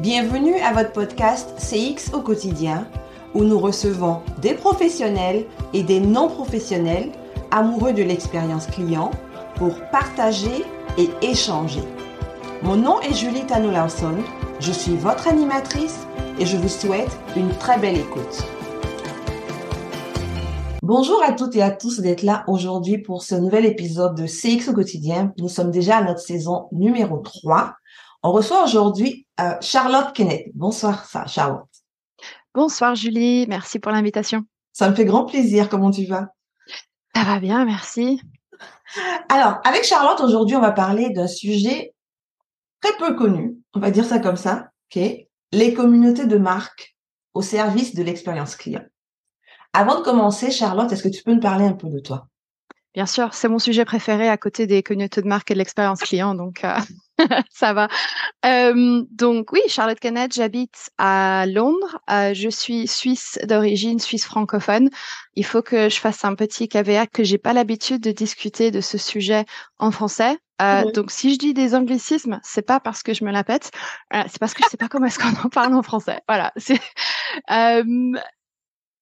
Bienvenue à votre podcast CX au quotidien où nous recevons des professionnels et des non-professionnels amoureux de l'expérience client pour partager et échanger. Mon nom est Julie Tano Lawson, je suis votre animatrice et je vous souhaite une très belle écoute. Bonjour à toutes et à tous d'être là aujourd'hui pour ce nouvel épisode de CX au quotidien. Nous sommes déjà à notre saison numéro 3 on reçoit aujourd'hui euh, Charlotte Kenneth. Bonsoir, Charlotte. Bonsoir, Julie. Merci pour l'invitation. Ça me fait grand plaisir. Comment tu vas? Ça va bien, merci. Alors, avec Charlotte, aujourd'hui, on va parler d'un sujet très peu connu. On va dire ça comme ça. OK? Les communautés de marque au service de l'expérience client. Avant de commencer, Charlotte, est-ce que tu peux nous parler un peu de toi? Bien sûr, c'est mon sujet préféré à côté des communautés de marque et de l'expérience client, donc euh, ça va. Euh, donc oui, Charlotte Kenneth, j'habite à Londres. Euh, je suis suisse d'origine, suisse francophone. Il faut que je fasse un petit caveat que j'ai pas l'habitude de discuter de ce sujet en français. Donc si je dis des anglicismes, c'est pas parce que je me la pète, c'est parce que je sais pas comment est-ce qu'on en parle en français. Voilà.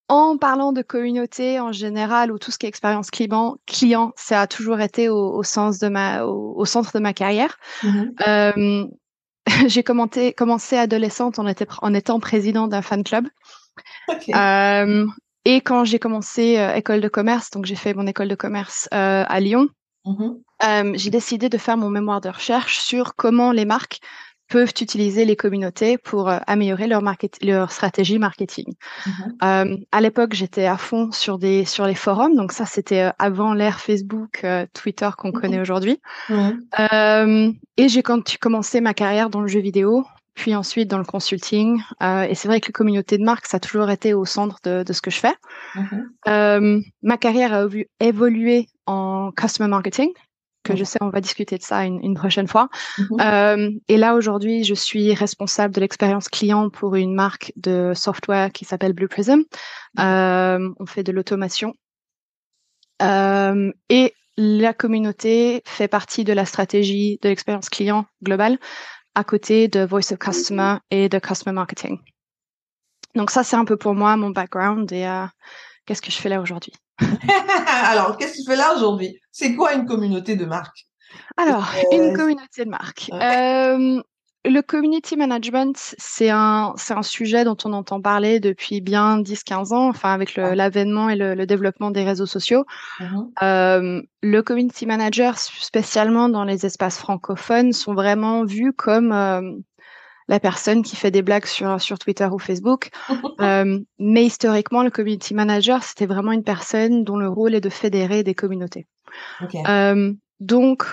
En parlant de communauté en général ou tout ce qui est expérience client, client, ça a toujours été au, sens de ma, au, centre de ma carrière. Mm-hmm. Euh, j'ai commencé, adolescente en, était, en étant président d'un fan club. Euh, et quand j'ai commencé euh, école de commerce, donc j'ai fait mon école de commerce à Lyon, mm-hmm. j'ai décidé de faire mon mémoire de recherche sur comment les marques peuvent utiliser les communautés pour euh, améliorer leur, leur stratégie marketing. Mm-hmm. Euh, à l'époque, j'étais à fond sur des sur les forums, donc ça c'était euh, avant l'ère Facebook, euh, Twitter qu'on mm-hmm. connaît aujourd'hui. Et j'ai quand commencé ma carrière dans le jeu vidéo, puis ensuite dans le consulting. et c'est vrai que les communautés de marque, ça a toujours été au centre de, de ce que je fais. ma carrière a évolué en customer marketing que je sais, on va discuter de ça une, prochaine fois. Mhm. Euh, et là, aujourd'hui, je suis responsable de l'expérience client pour une marque de software qui s'appelle Blue Prism. Euh, on fait de l'automation. Euh, et la communauté fait partie de la stratégie de l'expérience client globale à côté de Voice of Customer et de Customer Marketing. Donc ça, c'est un peu pour moi mon background et qu'est-ce que je fais là aujourd'hui? Alors, qu'est-ce que tu fais là aujourd'hui? C'est quoi une communauté de marque? Alors, une communauté de marque. Euh, le community management, c'est un, c'est un sujet dont on entend parler depuis bien 10-15 ans, enfin avec l'avènement et le, développement des réseaux sociaux. Mm-hmm. Euh, le community manager, spécialement dans les espaces francophones, sont vraiment vus comme la personne qui fait des blagues sur, sur Twitter ou Facebook. euh, mais historiquement, le community manager, c'était vraiment une personne dont le rôle est de fédérer des communautés. Euh, donc,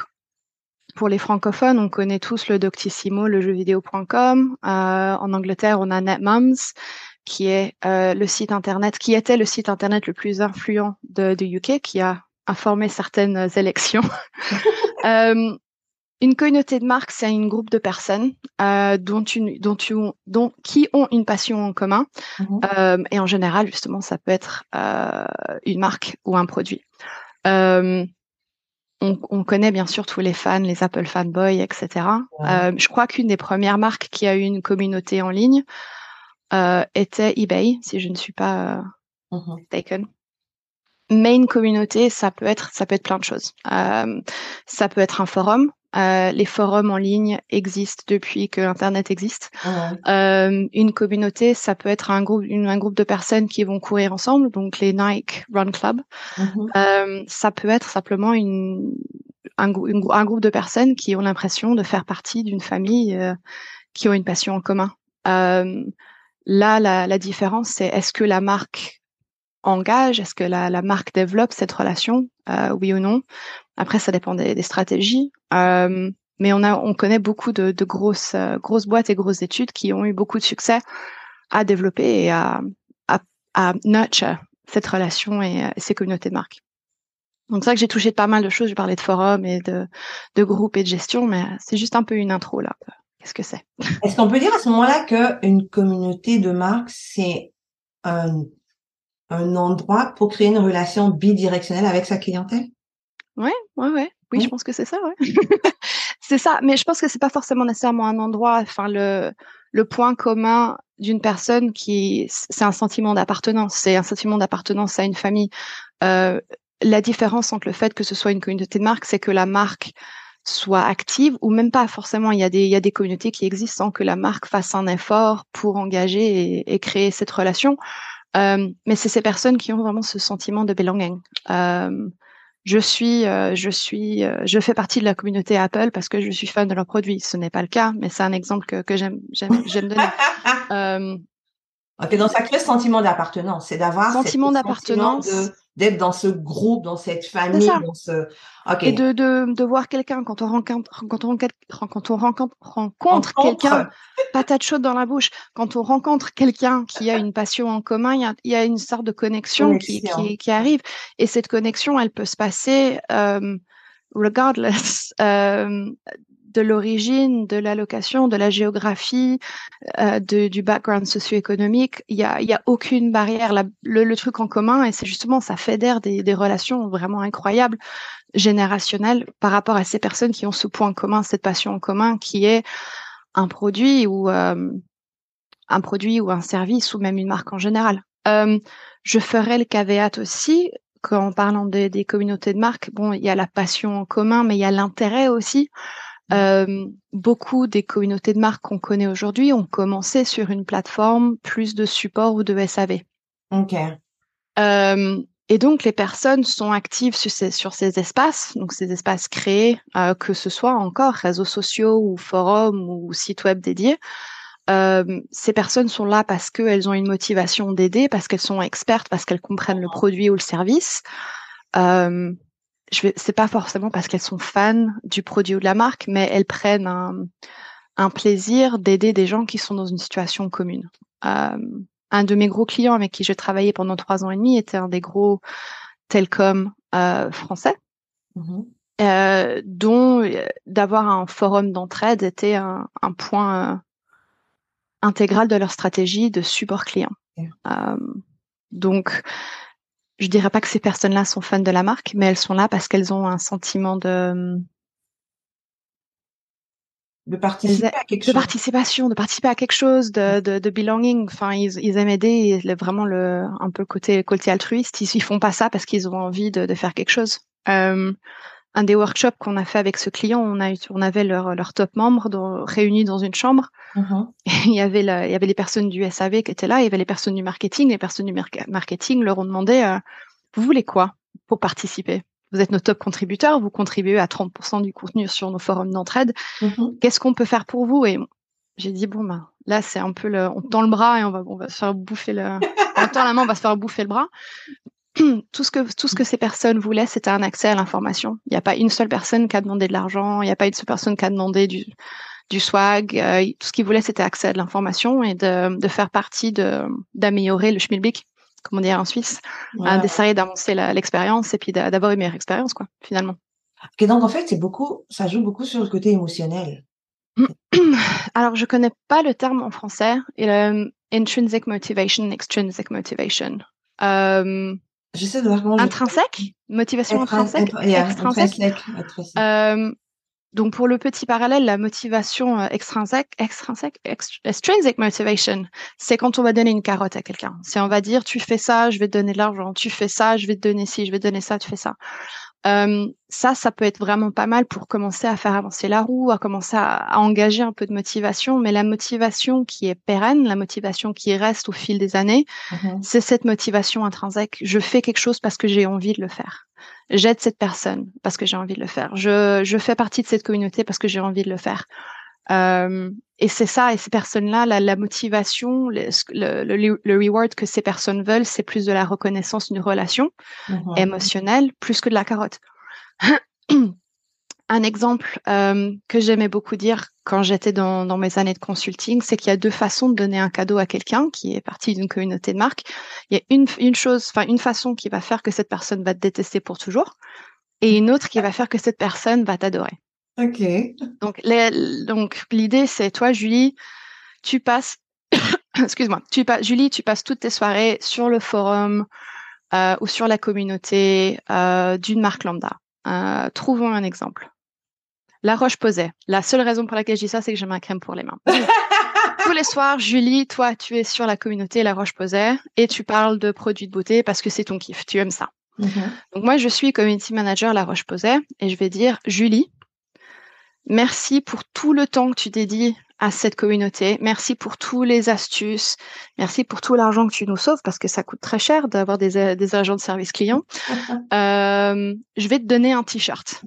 pour les francophones, on connaît tous le Doctissimo, le jeuxvideo.com. Euh, en Angleterre, on a NetMoms, qui est euh, le site internet, qui était le site internet le plus influent de, du UK, qui a informé certaines élections. euh, une communauté de marque, c'est un groupe de personnes euh, dont, une, dont, tu, dont qui ont une passion en commun. Mhm. Euh, et en général, justement, ça peut être euh, une marque ou un produit. On, on, connaît bien sûr tous les fans, les Apple fanboys, etc. Je crois qu'une des premières marques qui a eu une communauté en ligne était eBay, si je ne suis pas mhm. taken. Mais une communauté, ça peut être, ça peut être plein de choses. ça peut être un forum, euh, les forums en ligne existent depuis que Internet existe. Euh, une communauté, ça peut être un groupe, un groupe de personnes qui vont courir ensemble, donc les Nike Run Club. Mhm. Euh, ça peut être simplement une, un, un, groupe de personnes qui ont l'impression de faire partie d'une famille qui ont une passion en commun. là, la, la différence, c'est est-ce que la marque engage Est-ce que la, la, marque développe cette relation Oui ou non? Après, ça dépend des, stratégies. Euh, mais on a, on connaît beaucoup de, grosses, euh, grosses boîtes et grosses études qui ont eu beaucoup de succès à développer et à, à, à cette relation et, euh, ces communautés de marque. Donc c'est vrai que j'ai touché de pas mal de choses. J'ai parlé de forums et de, de groupes et de gestion, mais c'est juste un peu une intro là. Qu'est-ce que c'est? Est-ce qu'on peut dire à ce moment-là qu'une communauté de marque, c'est un, un endroit pour créer une relation bidirectionnelle avec sa clientèle? Ouais, ouais, ouais. Oui, je pense que c'est ça, ouais. c'est ça, mais je pense que c'est pas forcément nécessairement un endroit. Enfin, le le point commun d'une personne qui, c'est un sentiment d'appartenance, c'est un sentiment d'appartenance à une famille. Euh, la différence entre le fait que ce soit une communauté de marque, c'est que la marque soit active ou même pas forcément. Il y a des, il y a des communautés qui existent sans que la marque fasse un effort pour engager et, créer cette relation. Euh, mais c'est ces personnes qui ont vraiment ce sentiment de belonging. Euh, je suis, euh, je suis, je fais partie de la communauté Apple parce que je suis fan de leurs produits. Ce n'est pas le cas, mais c'est un exemple que, que j'aime, j'aime, donner. ok, donc ça crée ce sentiment d'appartenance, c'est d'avoir sentiment d'appartenance, d'être dans ce groupe, dans cette famille, dans ce. Okay. Et de, de, de voir quelqu'un quand on rencontre quand on quand on rencontre rencontre quelqu'un, patate chaude dans la bouche. Quand on rencontre quelqu'un qui a une passion en commun, il y a, il y a une sorte de connexion, Qui, qui, qui, arrive. Et cette connexion, elle peut se passer euh, regardless euh, de l'origine, de l'allocation, de la géographie, euh, de, du background socio-économique. Il y a, y a aucune barrière. le, truc en commun, et c'est justement, ça fédère des, des relations vraiment incroyables, générationnelles, par rapport à ces personnes qui ont ce point commun, cette passion en commun, qui est un produit ou euh, un produit ou un service ou même une marque en général. Euh, je ferai le caveat aussi qu'en parlant des communautés de marques, bon, il y a la passion en commun, mais il y a l'intérêt aussi. Euh, beaucoup des communautés de marques qu'on connaît aujourd'hui ont commencé sur une plateforme plus de support ou de SAV. Ok. Euh, et donc les personnes sont actives sur ces, sur ces espaces, donc ces espaces créés, euh, que ce soit encore réseaux sociaux ou forums ou sites web dédiés. Euh, ces personnes sont là parce qu'elles ont une motivation d'aider, parce qu'elles sont expertes, parce qu'elles comprennent le produit ou le service. Euh, je vais, c'est pas forcément parce qu'elles sont fans du produit ou de la marque, mais elles prennent un, un plaisir d'aider des gens qui sont dans une situation commune. Euh, un de mes gros clients avec qui j'ai travaillé pendant trois ans et demi était un des gros telcom euh, français, mm-hmm. euh, dont d'avoir un forum d'entraide était un, un point intégral de leur stratégie de support client. Donc, je dirais pas que ces personnes-là sont fans de la marque, mais elles sont là parce qu'elles ont un sentiment de de participer à quelque de chose. participation, de participer à quelque chose, de, de, de belonging. Enfin, ils, ils aiment aider, vraiment le un peu le côté côté altruiste. Ils, ils font pas ça parce qu'ils ont envie de, de faire quelque chose. Euh, un des workshops qu'on a fait avec ce client, on a on avait leur leur top membres dans, réunis dans une chambre. Mm-hmm. il y avait la, il y avait les personnes du SAV qui étaient là, il y avait les personnes du marketing. Les personnes du marketing leur ont demandé euh, vous voulez quoi pour participer? Vous êtes nos top contributeurs, vous contribuez à 30% du contenu sur nos forums d'entraide. Mm-hmm. Qu'est-ce qu'on peut faire pour vous? Et j'ai dit bon ben là c'est un peu le, on tend le bras et on va on va se faire bouffer le, on tend la main, on va se faire bouffer le bras. tout ce que tout ce que ces personnes voulaient, c'était un accès à l'information. Il n'y a pas une seule personne qui a demandé de l'argent, il n'y a pas une seule personne qui a demandé du du swag. Euh, tout ce qu'ils voulaient, c'était accès à de l'information et de, de faire partie de d'améliorer le schmilblick, comme on dit en Suisse, ouais. d'essayer d'avancer l'expérience et puis d'avoir une meilleure expérience, quoi, finalement. Et donc en fait, c'est beaucoup, ça joue beaucoup sur le côté émotionnel. Alors, je connais pas le terme en français. Et le intrinsic motivation, extrinsic motivation. Euh, J'essaie de voir comment. Intrinsèque Motivation intrinsèque yeah, Extrinsèque. Euh, donc pour le petit parallèle, la motivation euh, extrinsèque, extrinsèque, extrinsic motivation, c'est quand on va donner une carotte à quelqu'un. C'est on va dire tu fais ça, je vais te donner de l'argent, tu fais ça, je vais te donner ci, je vais te donner ça, tu fais ça. Euh, ça, ça peut être vraiment pas mal pour commencer à faire avancer la roue, à commencer à, à, engager un peu de motivation. Mais la motivation qui est pérenne, la motivation qui reste au fil des années, mm-hmm. c'est cette motivation intrinsèque. Je fais quelque chose parce que j'ai envie de le faire. J'aide cette personne parce que j'ai envie de le faire. Je, je fais partie de cette communauté parce que j'ai envie de le faire. Euh, et c'est ça, et ces personnes-là, la, la, motivation, le, le, le, reward que ces personnes veulent, c'est plus de la reconnaissance d'une relation mmh. émotionnelle, plus que de la carotte. Un exemple euh, que j'aimais beaucoup dire quand j'étais dans, dans, mes années de consulting, c'est qu'il y a deux façons de donner un cadeau à quelqu'un qui est parti d'une communauté de marque. Il y a une, une chose, enfin une façon qui va faire que cette personne va te détester pour toujours, et une autre qui va faire que cette personne va t'adorer. Ok. Donc, les, donc l'idée, c'est toi, Julie, tu passes, excuse-moi, tu passes, Julie, tu passes toutes tes soirées sur le forum euh, ou sur la communauté euh, d'une marque lambda. Euh, trouvons un exemple. La roche posait. La seule raison pour laquelle je dis ça, c'est que j'ai ma crème pour les mains. tous les soirs, Julie, toi, tu es sur la communauté La Roche-Posay et tu parles de produits de beauté parce que c'est ton kiff, tu aimes ça. Mm-hmm. Donc moi, je suis community manager La Roche-Posay et je vais dire, Julie, merci pour tout le temps que tu dédies à cette communauté. Merci pour tous les astuces. Merci pour tout l'argent que tu nous sauves parce que ça coûte très cher d'avoir des, des agents de service client. euh, je vais te donner un t-shirt.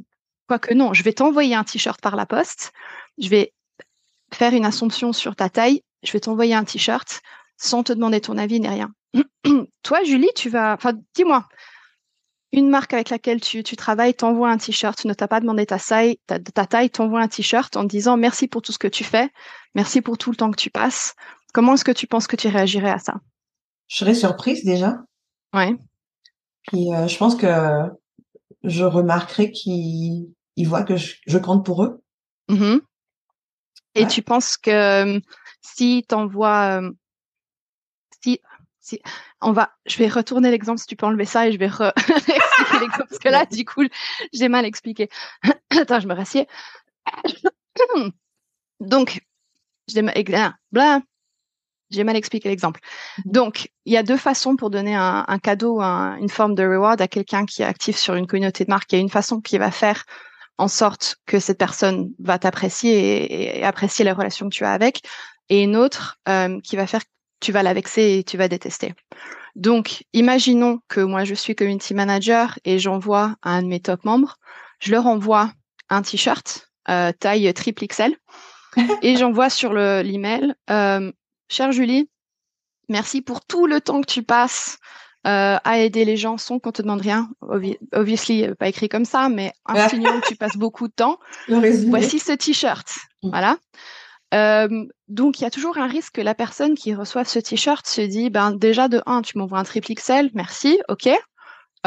Quoique non, je vais t'envoyer un t-shirt par la poste. Je vais faire une assumption sur ta taille. Je vais t'envoyer un t-shirt sans te demander ton avis ni rien. Toi, Julie, tu vas, enfin, dis-moi, une marque avec laquelle tu, travailles t'envoie un t-shirt, tu ne t'as pas demandé ta taille, ta, taille, t'envoie un t-shirt en disant merci pour tout ce que tu fais, merci pour tout le temps que tu passes. Comment est-ce que tu penses que tu réagirais à ça? Je serais surprise déjà. Ouais. Puis euh, je pense que je remarquerai qu'ils voient que je, compte pour eux. Mm-hmm. Et tu penses que euh, si t'envoies, euh, si si on va, je vais retourner l'exemple si tu peux enlever ça et je vais expliquer l'exemple parce que là, du coup, j'ai mal expliqué. Attends, je me rassieds. Donc, j'ai mal, j'ai mal expliqué l'exemple. Mhm. Donc, il y a deux façons pour donner un, cadeau, une forme de reward à quelqu'un qui est actif sur une communauté de marque. Il y a une façon qui va faire en sorte que cette personne va t'apprécier et, apprécier les relations que tu as avec, et une autre euh, qui va faire tu vas la vexer et tu vas détester. Donc, imaginons que moi, je suis community manager et j'envoie à un de mes top membres, je leur envoie un t-shirt euh, taille triple XL et j'envoie sur l'email, euh, chère Julie, merci pour tout le temps que tu passes euh, à aider les gens sans qu'on te demande rien. obviously, pas écrit comme ça, mais insinuant que tu passes beaucoup de temps. Voici ce t-shirt. Mm. Voilà. Euh, donc, il y a toujours un risque que la personne qui reçoit ce t-shirt se dit, ben déjà de un, tu m'envoies un triple XL, merci, ok.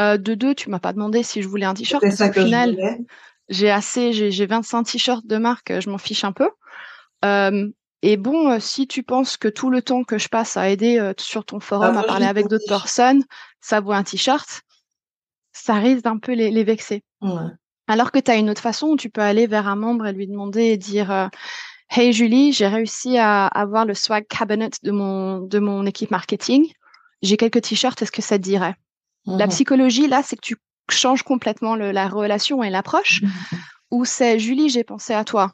Euh, de deux, tu m'as pas demandé si je voulais un t-shirt. Au final, j'ai assez, j'ai 25 t-shirts de marque, je m'en fiche un peu. Euh, et bon, si tu penses que tout le temps que je passe à aider sur ton forum, ah, à parler avec d'autres personnes, ça vaut un t-shirt, ça risque d'un peu les, vexer. Alors que tu as une autre façon où tu peux aller vers un membre et lui demander et dire Hey Julie, j'ai réussi à avoir le swag cabinet de mon, de mon équipe marketing. J'ai quelques t-shirts, est-ce que ça te dirait? La mhm. psychologie, là, c'est que tu changes complètement la relation et l'approche. Mhm. Ou c'est Julie, j'ai pensé à toi.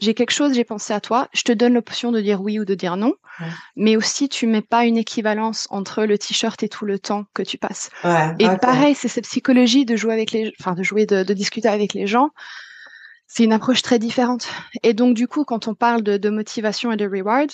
J'ai quelque chose, j'ai pensé à toi. Je te donne l'option de dire oui ou de dire non. Mais aussi, tu mets pas une équivalence entre le t-shirt et tout le temps que tu passes. et pareil, c'est cette psychologie de jouer avec les, enfin, de jouer, de discuter avec les gens c'est une approche très différente. Et donc, du coup, quand on parle de, motivation et de reward,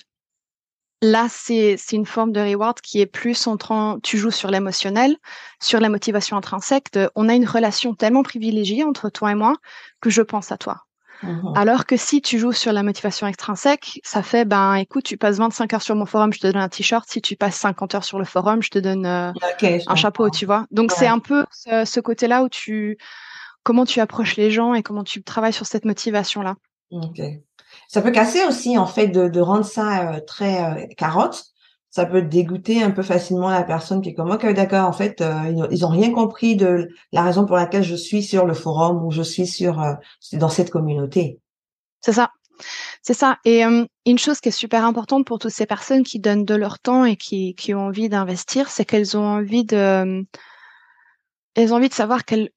là, c'est une forme de reward qui est plus entrant, tu joues sur l'émotionnel, sur la motivation intrinsèque. on a une relation tellement privilégiée entre toi et moi que je pense à toi. Mmh Alors que si tu joues sur la motivation extrinsèque, ça fait, ben, écoute, tu passes 25 heures sur mon forum, je te donne un t-shirt. Si tu passes 50 heures sur le forum, je te donne euh, un chapeau, tu vois. Donc, c'est un peu ce côté-là où tu, comment tu approches les gens et comment tu travailles sur cette motivation-là. Ça peut casser aussi, en fait, de, rendre ça euh, très euh, carotte. Ça peut dégoûter un peu facilement la personne qui est comme, ok, d'accord, en fait, euh, ils, n'ont rien compris de la raison pour laquelle je suis sur le forum ou je suis sur dans cette communauté. C'est ça. C'est ça. Et une chose qui est super importante pour toutes ces personnes qui donnent de leur temps et qui, qui ont envie d'investir, c'est qu'elles ont envie de, elles ont envie de savoir qu'elles,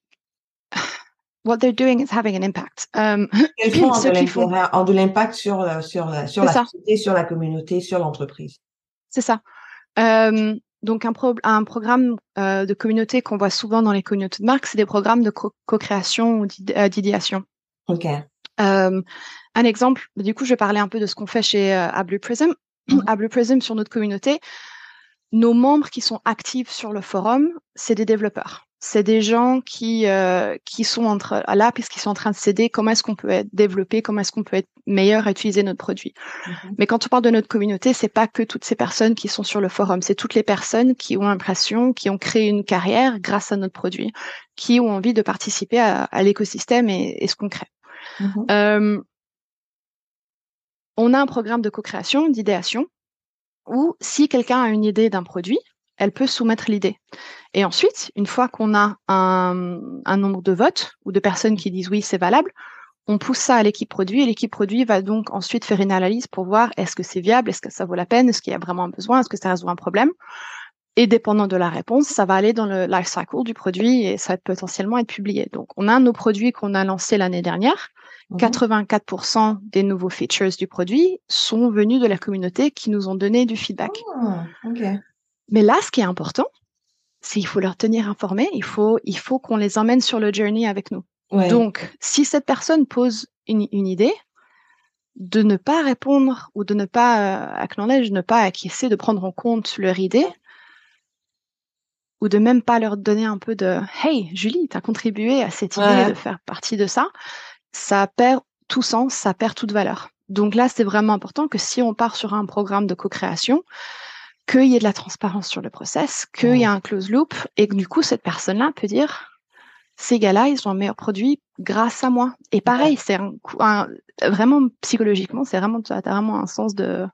what they're doing is having an impact. Um, ont de l'impact sur, euh, sur, euh, sur la société, sur la communauté, sur l'entreprise. C'est ça. Um, donc un, pro un programme euh, de communauté qu'on voit souvent dans les communautés de marque, c'est des programmes de co-création ou d'idéation. Ok. Um, un exemple, du coup, je vais parler un peu de ce qu'on fait chez euh, Blue Prism. Mm -hmm. Blue Prism sur notre communauté, nos membres qui sont actifs sur le forum, c'est des développeurs c'est des gens qui euh, qui sont entre là puisqu'ils sont en train de céder comment est-ce qu'on peut être développé? Comment est-ce qu'on peut être meilleur à utiliser notre produit? Mm-hmm. mais quand on parle de notre communauté c'est pas que toutes ces personnes qui sont sur le forum. C'est toutes les personnes qui ont l'impression qui ont créé une carrière grâce à notre produit qui ont envie de participer à, l'écosystème et, ce qu'on crée. Mm-hmm. euh, on a un programme de co-création d'idéation où si quelqu'un a une idée d'un produit elle peut soumettre l'idée. Et ensuite, une fois qu'on a un, nombre de votes ou de personnes qui disent oui, c'est valable, on pousse ça à l'équipe produit et l'équipe produit va donc ensuite faire une analyse pour voir est-ce que c'est viable, est-ce que ça vaut la peine, est-ce qu'il y a vraiment un besoin, est-ce que ça résout un problème. Et dépendant de la réponse, ça va aller dans le life cycle du produit et ça va potentiellement être publié. Donc, on a nos produits qu'on a lancés l'année dernière. 84% mhm. des nouveaux features du produit sont venus de la communauté qui nous ont donné du feedback. Ah, Mais là, ce qui est important, c'est qu'il faut leur tenir informés. Il faut, il faut qu'on les emmène sur le journey avec nous. Donc, si cette personne pose une, idée, de ne pas répondre ou de ne pas euh, acknowledge, de ne pas acquiescer, de prendre en compte leur idée, ou de même pas leur donner un peu de Hey, Julie, tu as contribué à cette idée de faire partie de ça, ça perd tout sens, ça perd toute valeur. Donc là, c'est vraiment important que si on part sur un programme de co-création, qu'il y ait de la transparence sur le process, qu'il y ait un close loop, et que du coup, cette personne-là peut dire ces gars-là, ils ont un meilleur produit grâce à moi. Et pareil, c'est un, vraiment psychologiquement, c'est vraiment, tu as vraiment un sens de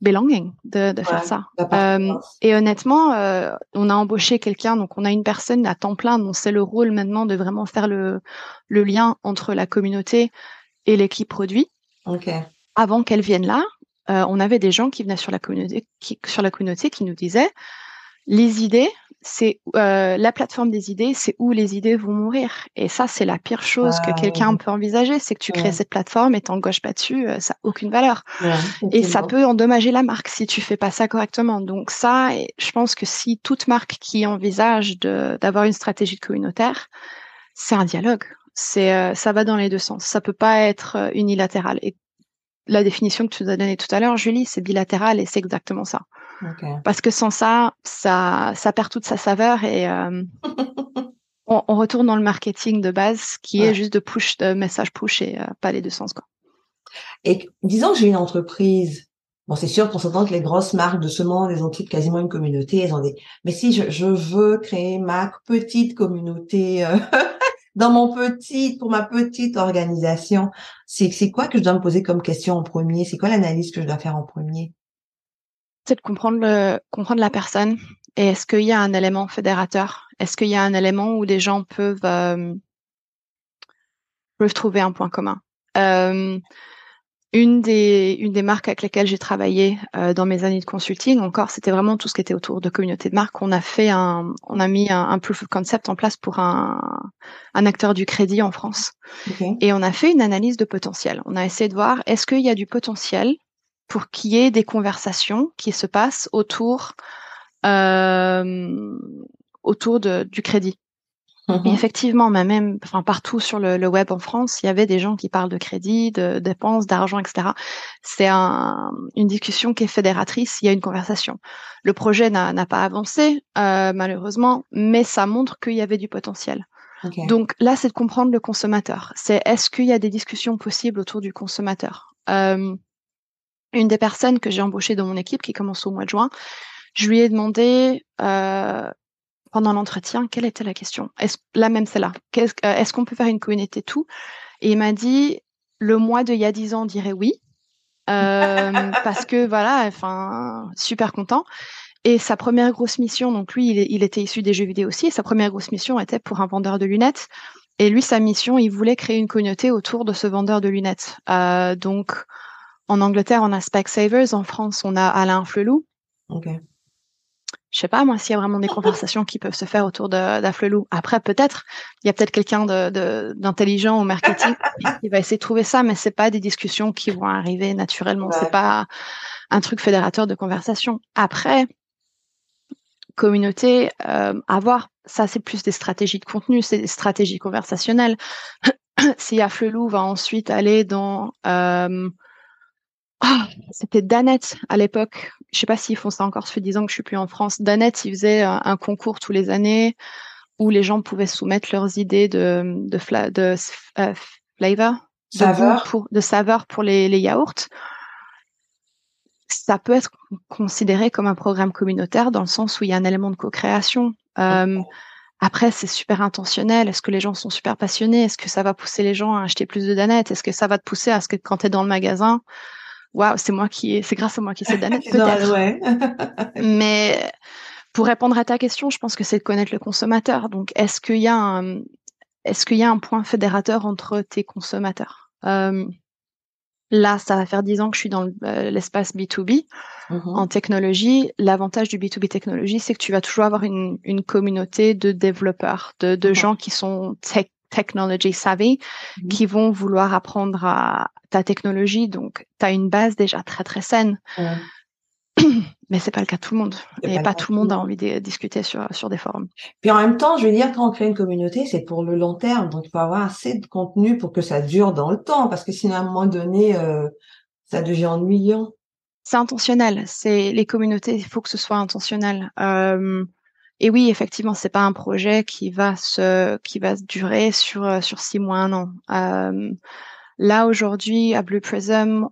belonging de, de faire ça. Euh, et honnêtement, euh, on a embauché quelqu'un, donc on a une personne à temps plein dont c'est le rôle maintenant de vraiment faire le, le lien entre la communauté et l'équipe produit. Okay. Avant qu'elle vienne là, euh, on avait des gens qui venaient sur la communauté, qui, sur la communauté, qui nous disaient les idées, c'est euh, la plateforme des idées, c'est où les idées vont mourir. Et ça, c'est la pire chose que quelqu'un peut envisager, c'est que tu crées cette plateforme et t'engauches pas dessus, euh, ça n'a aucune valeur. et ça peut endommager la marque si tu fais pas ça correctement. Donc ça, je pense que si toute marque qui envisage d'avoir une stratégie communautaire, c'est un dialogue. C'est euh, ça va dans les deux sens. Ça peut pas être unilatéral. Et la définition que tu nous as donnée tout à l'heure, Julie, c'est bilatéral et c'est exactement ça. Parce que sans ça, ça, ça perd toute sa saveur et euh, on, retourne dans le marketing de base qui est juste de push, de message push et euh, pas les deux sens. Quoi. Et disons que j'ai une entreprise. Bon, c'est sûr qu'on s'entend que les grosses marques de ce monde, elles ont toutes quasiment une communauté. Elles ont des. Mais si je, je veux créer ma petite communauté euh, dans mon petit, pour ma petite organisation, c'est quoi que je dois me poser comme question en premier? C'est quoi l'analyse que je dois faire en premier? C'est de comprendre la personne. Et est-ce qu'il y a un élément fédérateur? Est-ce qu'il y a un élément où les gens peuvent euh, trouver un point commun? Euh, une des une des marques avec lesquelles j'ai travaillé euh, dans mes années de consulting encore c'était vraiment tout ce qui était autour de communauté de marque on a fait un on a mis un, proof of concept en place pour un un acteur du crédit en France. Et on a fait une analyse de potentiel. On a essayé de voir est-ce qu'il y a du potentiel pour qu'il y ait des conversations qui se passent autour euh, autour de, du crédit? Mm-hmm. effectivement, même, enfin partout sur le, le, web en France, il y avait des gens qui parlent de crédit, de dépenses, d'argent, etc. C'est un, une discussion qui est fédératrice. Il y a une conversation. Le projet n'a pas avancé euh, malheureusement, mais ça montre qu'il y avait du potentiel. Donc là, c'est de comprendre le consommateur. C'est est-ce qu'il y a des discussions possibles autour du consommateur? Euh, une des personnes que j'ai embauchées dans mon équipe, qui commence au mois de juin, je lui ai demandé euh, pendant l'entretien quelle était la question? Est-ce la même celle-là euh, Est-ce qu'on peut faire une communauté tout? Et il m'a dit le mois de il y a dix ans dirait oui euh, parce que voilà, enfin super content. Et sa première grosse mission, donc lui, il, il, était issu des jeux vidéo aussi. Et sa première grosse mission était pour un vendeur de lunettes. Et lui, sa mission, il voulait créer une communauté autour de ce vendeur de lunettes. Euh, donc en Angleterre, on a Specsavers. En France, on a Alain Flelou. Ok. Je sais pas, moi, s'il y a vraiment des conversations qui peuvent se faire autour d'Aflelou. Après, peut-être, il y a peut-être quelqu'un d'intelligent au marketing qui va essayer de trouver ça, mais c'est pas des discussions qui vont arriver naturellement. C'est pas un truc fédérateur de conversation. Après, communauté, euh, avoir, ça, c'est plus des stratégies de contenu, c'est des stratégies conversationnelles. si Aflelou va ensuite aller dans euh, ah, c'était Danette à l'époque. Je sais pas s'ils font ça encore, ça fait dix ans que je suis plus en France. Danette, ils faisaient un, concours tous les années où les gens pouvaient soumettre leurs idées de, de, de euh, flavor, saveur. De, pour, de saveur pour les, les yaourts. Ça peut être considéré comme un programme communautaire dans le sens où il y a un élément de co-création. Euh, après, c'est super intentionnel. Est-ce que les gens sont super passionnés? Est-ce que ça va pousser les gens à acheter plus de Danette? Est-ce que ça va te pousser à ce que quand tu es dans le magasin, waouh, c'est moi qui, c'est grâce à moi qui sais Danette peut-être. Mais pour répondre à ta question, je pense que c'est de connaître le consommateur. Donc, est-ce qu'il y a un, est-ce qu'il y a un point fédérateur entre tes consommateurs? Là, ça va faire dix ans que je suis dans l'espace B2B mmh en technologie. L'avantage du B2B technologie, c'est que tu vas toujours avoir une, communauté de développeurs, de, mmh gens qui sont tech, technology savvy, mmh qui vont vouloir apprendre à ta technologie. Donc, tu as une base déjà très, très saine. Mais c'est pas le cas de tout le monde. Et pas, tout le monde a envie de discuter sur, sur des forums. Puis en même temps, je veux dire, quand on crée une communauté, c'est pour le long terme. Donc, il faut avoir assez de contenu pour que ça dure dans le temps. Parce que sinon, à un moment donné, euh, ça devient ennuyant. C'est intentionnel. C'est les communautés, il faut que ce soit intentionnel. Euh, et oui, effectivement, c'est pas un projet qui va se, qui va durer sur, euh, sur six mois, un an. Euh, là, aujourd'hui, à Blue Prism,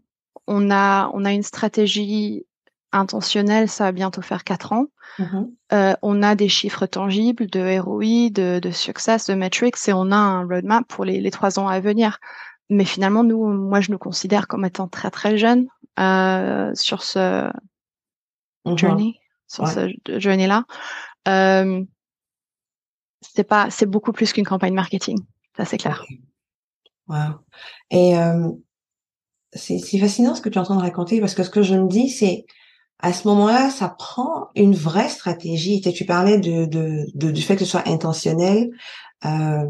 on a, on a une stratégie intentionnel, ça va bientôt faire quatre ans. Mm-hmm. Euh, on a des chiffres tangibles de ROI, de, de success, de metrics, et on a un roadmap pour les, trois ans à venir. Mais finalement, nous, moi, je nous considère comme étant très très jeunes euh, sur ce mm-hmm. journey, sur ce journey là. Euh, c'est pas, c'est beaucoup plus qu'une campagne marketing, ça c'est clair. Wow. Et euh, c'est fascinant ce que tu es en train de raconter parce que ce que je me dis, c'est à ce moment-là, ça prend une vraie stratégie. Tu parlais de, de, du fait que ce soit intentionnel. Euh,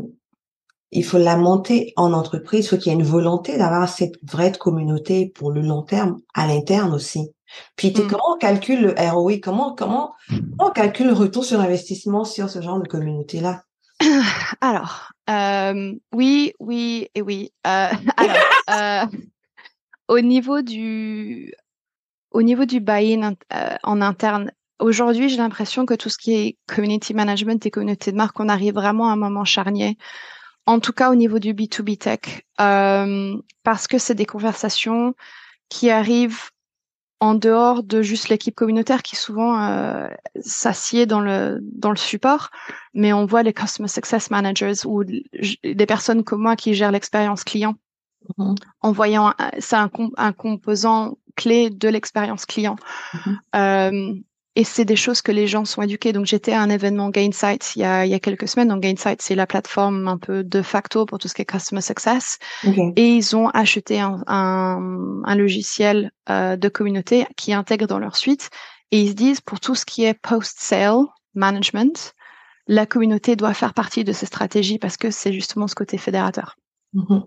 il faut la monter en entreprise. Il faut qu'il y ait une volonté d'avoir cette vraie communauté pour le long terme à l'interne aussi. Puis mmh. comment on calcule le ROI Comment comment on calcule le retour sur investissement sur ce genre de communauté-là? Alors euh, oui, oui et oui. Euh, alors euh, au niveau du au niveau du buy-in en interne, aujourd'hui, j'ai l'impression que tout ce qui est community management et communauté de marque, on arrive vraiment à un moment charnier. En tout cas, au niveau du B2B tech, parce que c'est des conversations qui arrivent en dehors de juste l'équipe communautaire qui souvent euh, s'assied dans le dans le support, mais on voit les customer success managers ou des personnes comme moi qui gèrent l'expérience client mm-hmm. en voyant c'est un, un composant clé de l'expérience client. Mhm. Euh, et c'est des choses que les gens sont éduqués. Donc j'étais à un événement Gainsight il y a, il y a quelques semaines. Donc Gainsight, c'est la plateforme un peu de facto pour tout ce qui est customer success. Et ils ont acheté un, un, logiciel euh, de communauté qui intègre dans leur suite. Et ils se disent pour tout ce qui est post-sale management, la communauté doit faire partie de ces stratégies parce que c'est justement ce côté fédérateur. Mhm.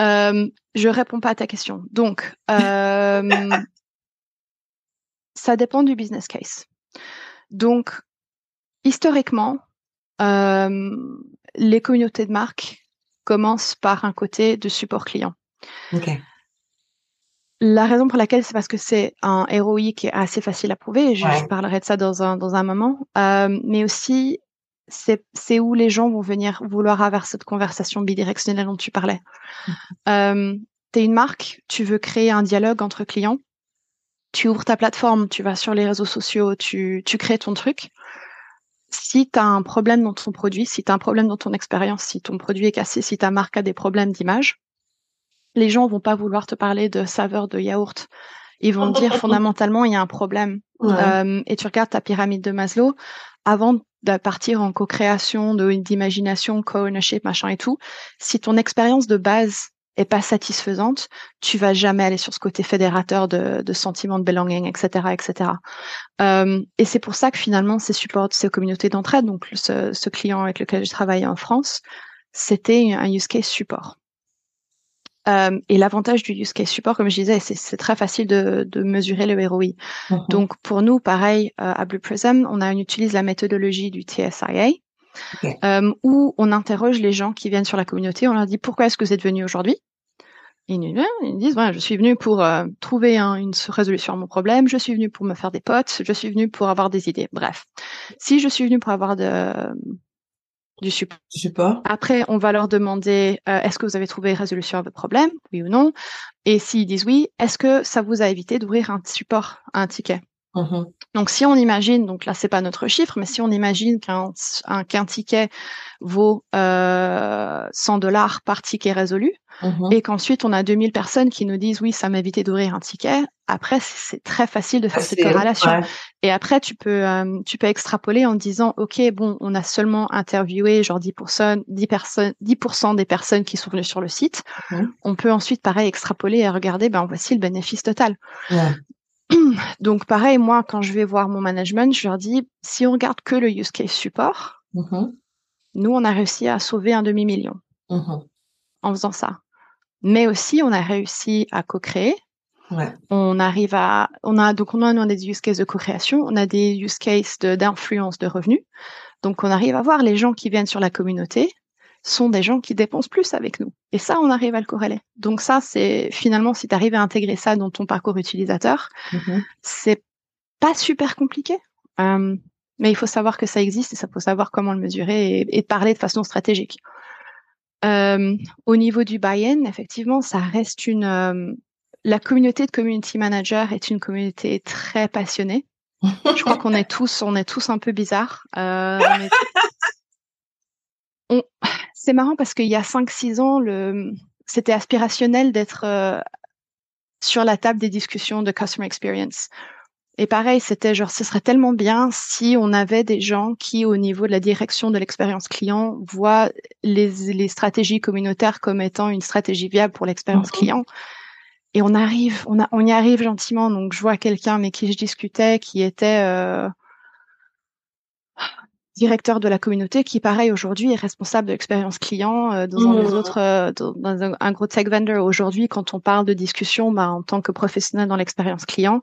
Euh, je réponds pas à ta question. Donc, euh, ça dépend du business case. Donc, historiquement, euh, les communautés de marque commencent par un côté de support client. La raison pour laquelle, c'est parce que c'est un ROI qui est assez facile à prouver. Je, je parlerai de ça dans un, dans un moment. Euh, mais aussi, c'est où les gens vont venir vouloir avoir cette conversation bidirectionnelle dont tu parlais. Mmh. Euh, tu es une marque, tu veux créer un dialogue entre clients, tu ouvres ta plateforme, tu vas sur les réseaux sociaux, tu, tu crées ton truc. Si tu as un problème dans ton produit, si tu as un problème dans ton expérience, si ton produit est cassé, si ta marque a des problèmes d'image, les gens vont pas vouloir te parler de saveur de yaourt. Ils vont dire fondamentalement, il y a un problème. Euh, et tu regardes ta pyramide de Maslow, avant de partir en co-création, d'imagination, co-ownership, machin et tout, si ton expérience de base est pas satisfaisante, tu vas jamais aller sur ce côté fédérateur de, de sentiment de belonging, etc., etc. Euh, et c'est pour ça que finalement, ces supports, ces communautés d'entraide, donc ce, ce, client avec lequel je travaille en France, c'était un use case support. Euh, et l'avantage du use case support, comme je disais, c'est très facile de, de, mesurer le ROI. Mhm. Donc pour nous, pareil, euh, à Blue Prism, on, a, on utilise la méthodologie du TSIA, euh, où on interroge les gens qui viennent sur la communauté. On leur dit pourquoi est-ce que vous êtes venu aujourd'hui? Ils nous disent, voilà, je suis venu pour euh, trouver une résolution à mon problème, je suis venu pour me faire des potes, je suis venu pour avoir des idées. Bref, si je suis venu pour avoir de, du support. Après, on va leur demander euh, est-ce que vous avez trouvé résolution à votre problème, oui ou non? Et s'ils disent oui, est-ce que ça vous a évité d'ouvrir un support, un ticket? Mmh donc, si on imagine, donc là, c'est pas notre chiffre, mais si on imagine qu'un qu'un ticket vaut euh, 100 dollars par ticket résolu, mmh et qu'ensuite on a 2000 personnes qui nous disent oui, ça m'a évité d'ouvrir un ticket. Après, c'est très facile de faire cette corrélation. Et après, tu peux euh, tu peux extrapoler en disant ok, bon, on a seulement interviewé genre 10%, 10 personnes, 10% des personnes qui sont venues sur le site. Mmh on peut ensuite pareil extrapoler et regarder, ben voici le bénéfice total. Donc pareil, moi, quand je vais voir mon management, je leur dis, si on regarde que le use case support, mmh nous, on a réussi à sauver un demi-million mmh en faisant ça. Mais aussi, on a réussi à co-créer. On arrive à, on a donc on a, des use cases de co-création, on a des use cases d'influence de, de revenus. Donc on arrive à voir les gens qui viennent sur la communauté, sont des gens qui dépensent plus avec nous. Et ça, on arrive à le corréler. Donc ça, c'est finalement, si tu arrives à intégrer ça dans ton parcours utilisateur, mm-hmm. c'est pas super compliqué. Euh, mais il faut savoir que ça existe et ça faut savoir comment le mesurer et, parler de façon stratégique. Euh, au niveau du buy-in, effectivement, ça reste une. Euh, la communauté de community manager est une communauté très passionnée. Je crois qu'on est tous, on est tous un peu bizarres. Euh, c'est marrant parce qu'il y a 5-6 ans, le... c'était aspirationnel d'être euh, sur la table des discussions de customer experience. Et pareil, c'était genre, ce serait tellement bien si on avait des gens qui, au niveau de la direction de l'expérience client, voient les, les, stratégies communautaires comme étant une stratégie viable pour l'expérience mmh client. Et on arrive, on, a, on y arrive gentiment. Donc, je vois quelqu'un avec qui je discutais qui était euh, directeur de la communauté qui, pareil, aujourd'hui est responsable de l'expérience client euh, dans un mmh. autres, euh, dans un, gros tech vendor. Aujourd'hui, quand on parle de discussion, bah, en tant que professionnel dans l'expérience client,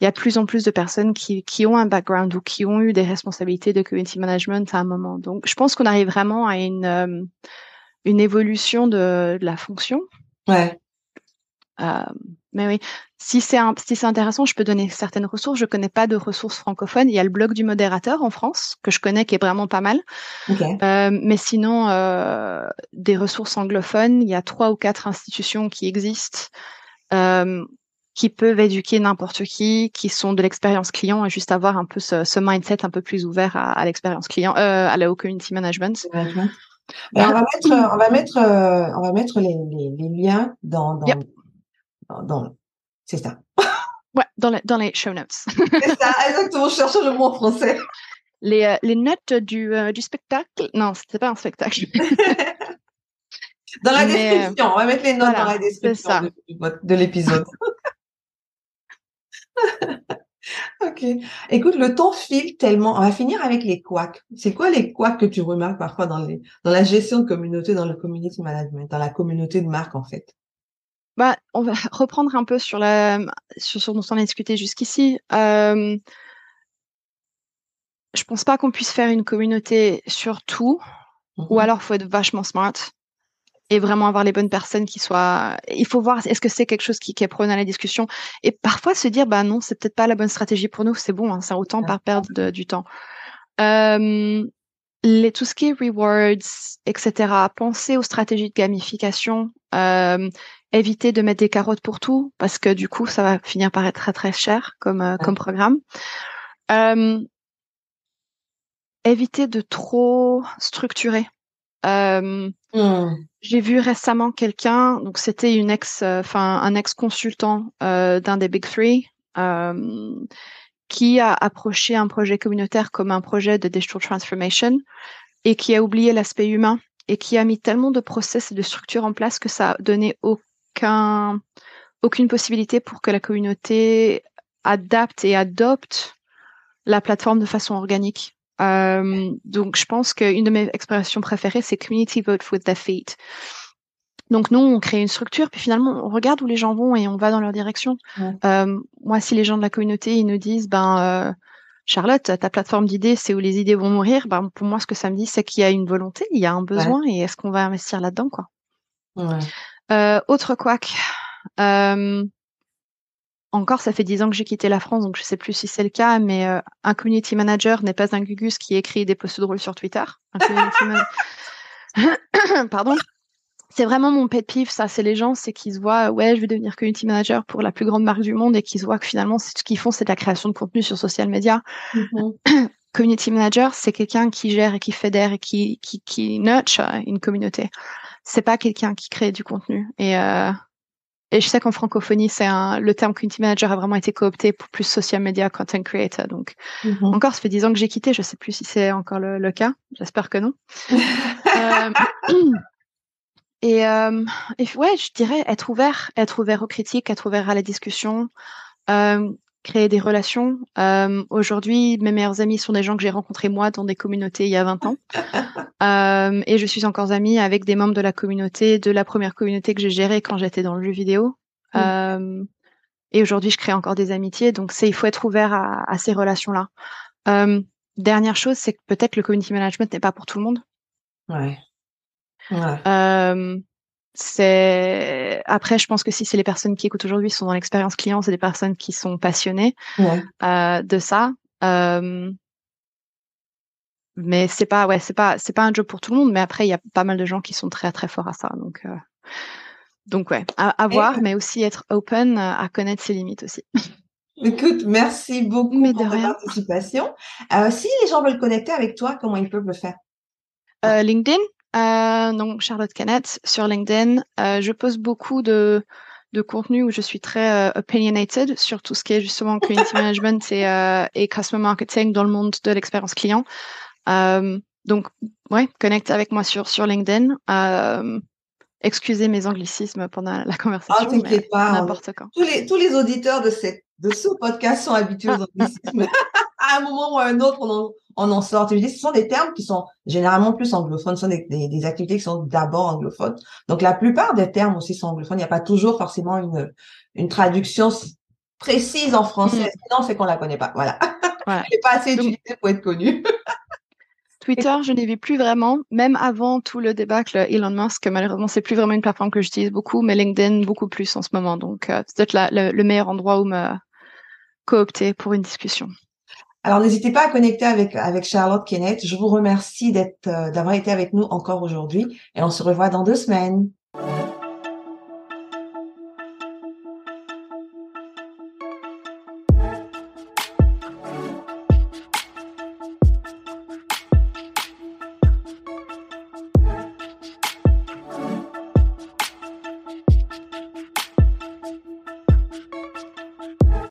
il y a de plus en plus de personnes qui, qui ont un background ou qui ont eu des responsabilités de community management à un moment. Donc, je pense qu'on arrive vraiment à une, euh, une évolution de, de, la fonction. Ouais. Euh, mais oui, si c'est si c'est intéressant, je peux donner certaines ressources. Je connais pas de ressources francophones. Il y a le blog du modérateur en France que je connais qui est vraiment pas mal. Euh, mais sinon, euh, des ressources anglophones, il y a trois ou quatre institutions qui existent. Qui peuvent éduquer n'importe qui, qui sont de l'expérience client et juste avoir un peu ce, ce mindset un peu plus ouvert à, à l'expérience client, euh, à la au community management. Ben, on va mettre, on va mettre, euh, on va mettre les, les, les liens dans, dans, dans, c'est ça. Ouais, dans, les, dans les show notes. c'est ça, exactement. Je cherche le mot en français. Les, euh, les notes du, euh, du spectacle. Non, c'était pas un spectacle. dans la description. on va mettre les notes dans la description de, de l'épisode. ok. Écoute, le temps file tellement. On va finir avec les couacs. C'est quoi les couacs que tu remarques parfois dans, les, dans la gestion de communauté, dans le community management, dans la communauté de marque en fait? Bah, on va reprendre un peu sur la sur ce dont on a discuté jusqu'ici. Euh, je pense pas qu'on puisse faire une communauté sur tout, ou mhm. alors faut être vachement smart et vraiment avoir les bonnes personnes qui soient. Il faut voir est-ce que c'est quelque chose qui, qui est prôné à la discussion et parfois se dire bah non c'est peut-être pas la bonne stratégie pour nous c'est bon hein, ça autant pas perdre du temps. Euh, les, tout ce qui est rewards, etc. Pensez aux stratégies de gamification. Euh, éviter de mettre des carottes pour tout parce que du coup ça va finir par être très très cher comme euh, comme programme. Euh, éviter de trop structurer. Euh, hmm. J'ai vu récemment quelqu'un, donc c'était une ex, enfin un ex consultant d'un des big three, qui a approché un projet communautaire comme un projet de digital transformation et qui a oublié l'aspect humain et qui a mis tellement de process et de structures en place que ça a donné au aucune possibilité pour que la communauté adapte et adopte la plateforme de façon organique. Euh, donc, je pense qu'une de mes expressions préférées, c'est community vote with the feet. Donc, nous, on crée une structure, puis finalement, on regarde où les gens vont et on va dans leur direction. Euh, moi, si les gens de la communauté, ils nous disent, ben, euh, Charlotte, ta plateforme d'idées, c'est où les idées vont mourir, ben, pour moi, ce que ça me dit, c'est qu'il y a une volonté, il y a un besoin, et est-ce qu'on va investir là-dedans, quoi? Ouais. Euh, autre quack. Euh, encore, ça fait dix ans que j'ai quitté la France, donc je sais plus si c'est le cas, mais euh, un community manager n'est pas un gugus qui écrit des posts drôles sur Twitter. Pardon. c'est vraiment mon pet peeve, ça. C'est les gens, c'est qu'ils se voient, ouais, je vais devenir community manager pour la plus grande marque du monde et qu'ils se voient que finalement, ce qu'ils font, c'est de la création de contenu sur social media. Mm-hmm. community manager, c'est quelqu'un qui gère et qui fédère et qui, qui, qui nurture une communauté. C'est pas quelqu'un qui crée du contenu. Et, euh, et je sais qu'en francophonie, c'est le terme community manager a vraiment été coopté pour plus social media content creator. Donc, mm-hmm. encore, ça fait dix ans que j'ai quitté. Je sais plus si c'est encore le, le cas. J'espère que non. euh, Et, euh, et, ouais, je dirais être ouvert, être ouvert aux critiques, être ouvert à la discussion, euh, créer des relations. Euh, Aujourd'hui, mes meilleurs amis sont des gens que j'ai rencontrés moi dans des communautés il y a 20 ans. euh, et je suis encore amie avec des membres de la communauté, de la première communauté que j'ai gérée quand j'étais dans le jeu vidéo. Mmh. Euh, et aujourd'hui, je crée encore des amitiés. Donc, c'est il faut être ouvert à, à ces relations-là. Dernière chose, c'est que peut-être le community management n'est pas pour tout le monde. Ouais. C'est après, je pense que si c'est les personnes qui écoutent aujourd'hui sont dans l'expérience client, c'est des personnes qui sont passionnées euh, de ça. Euh, mais c'est pas, ouais, c'est pas, c'est pas un job pour tout le monde. Mais après, il y a pas mal de gens qui sont très très forts à ça. Donc, euh, donc ouais, à, voir, mais aussi être open à connaître ses limites aussi. Écoute, merci beaucoup pour ta participation. Euh, si les gens veulent connecter avec toi, comment ils peuvent le faire? Euh, LinkedIn, euh, donc Charlotte Canet sur LinkedIn. Euh, je poste beaucoup de, de contenu où je suis très euh, opinionated sur tout ce qui est justement community management et, euh, et customer marketing dans le monde de l'expérience client. Euh, donc, ouais, connecte avec moi sur, sur LinkedIn. excusez mes anglicismes pendant la conversation. Oh, t'inquiète pas. N'importe quand. Tous les, tous les auditeurs de, cette, de ce podcast sont habitués aux anglicismes. à un moment ou à un autre, on en, on en sort. ce sont des termes qui sont généralement plus anglophones, ce sont des, des, activités qui sont d'abord anglophones. Donc la plupart des termes aussi sont anglophones. Il n'y a pas toujours forcément une, une traduction précise en français. Mm. Sinon, c'est qu'on la connaît pas. Voilà. voilà. Elle n'est pas assez utilisée pour être connue. Twitter, je n'y vais plus vraiment, même avant tout le débâcle Elon Musk. Malheureusement, c'est plus vraiment une plateforme que j'utilise beaucoup, mais LinkedIn beaucoup plus en ce moment. Donc, euh, c'est peut-être le, le meilleur endroit où me coopter pour une discussion. Alors n'hésitez pas à connecter avec Charlotte Kenneth. Je vous remercie euh, d'avoir été avec nous encore aujourd'hui et on se revoit dans deux semaines.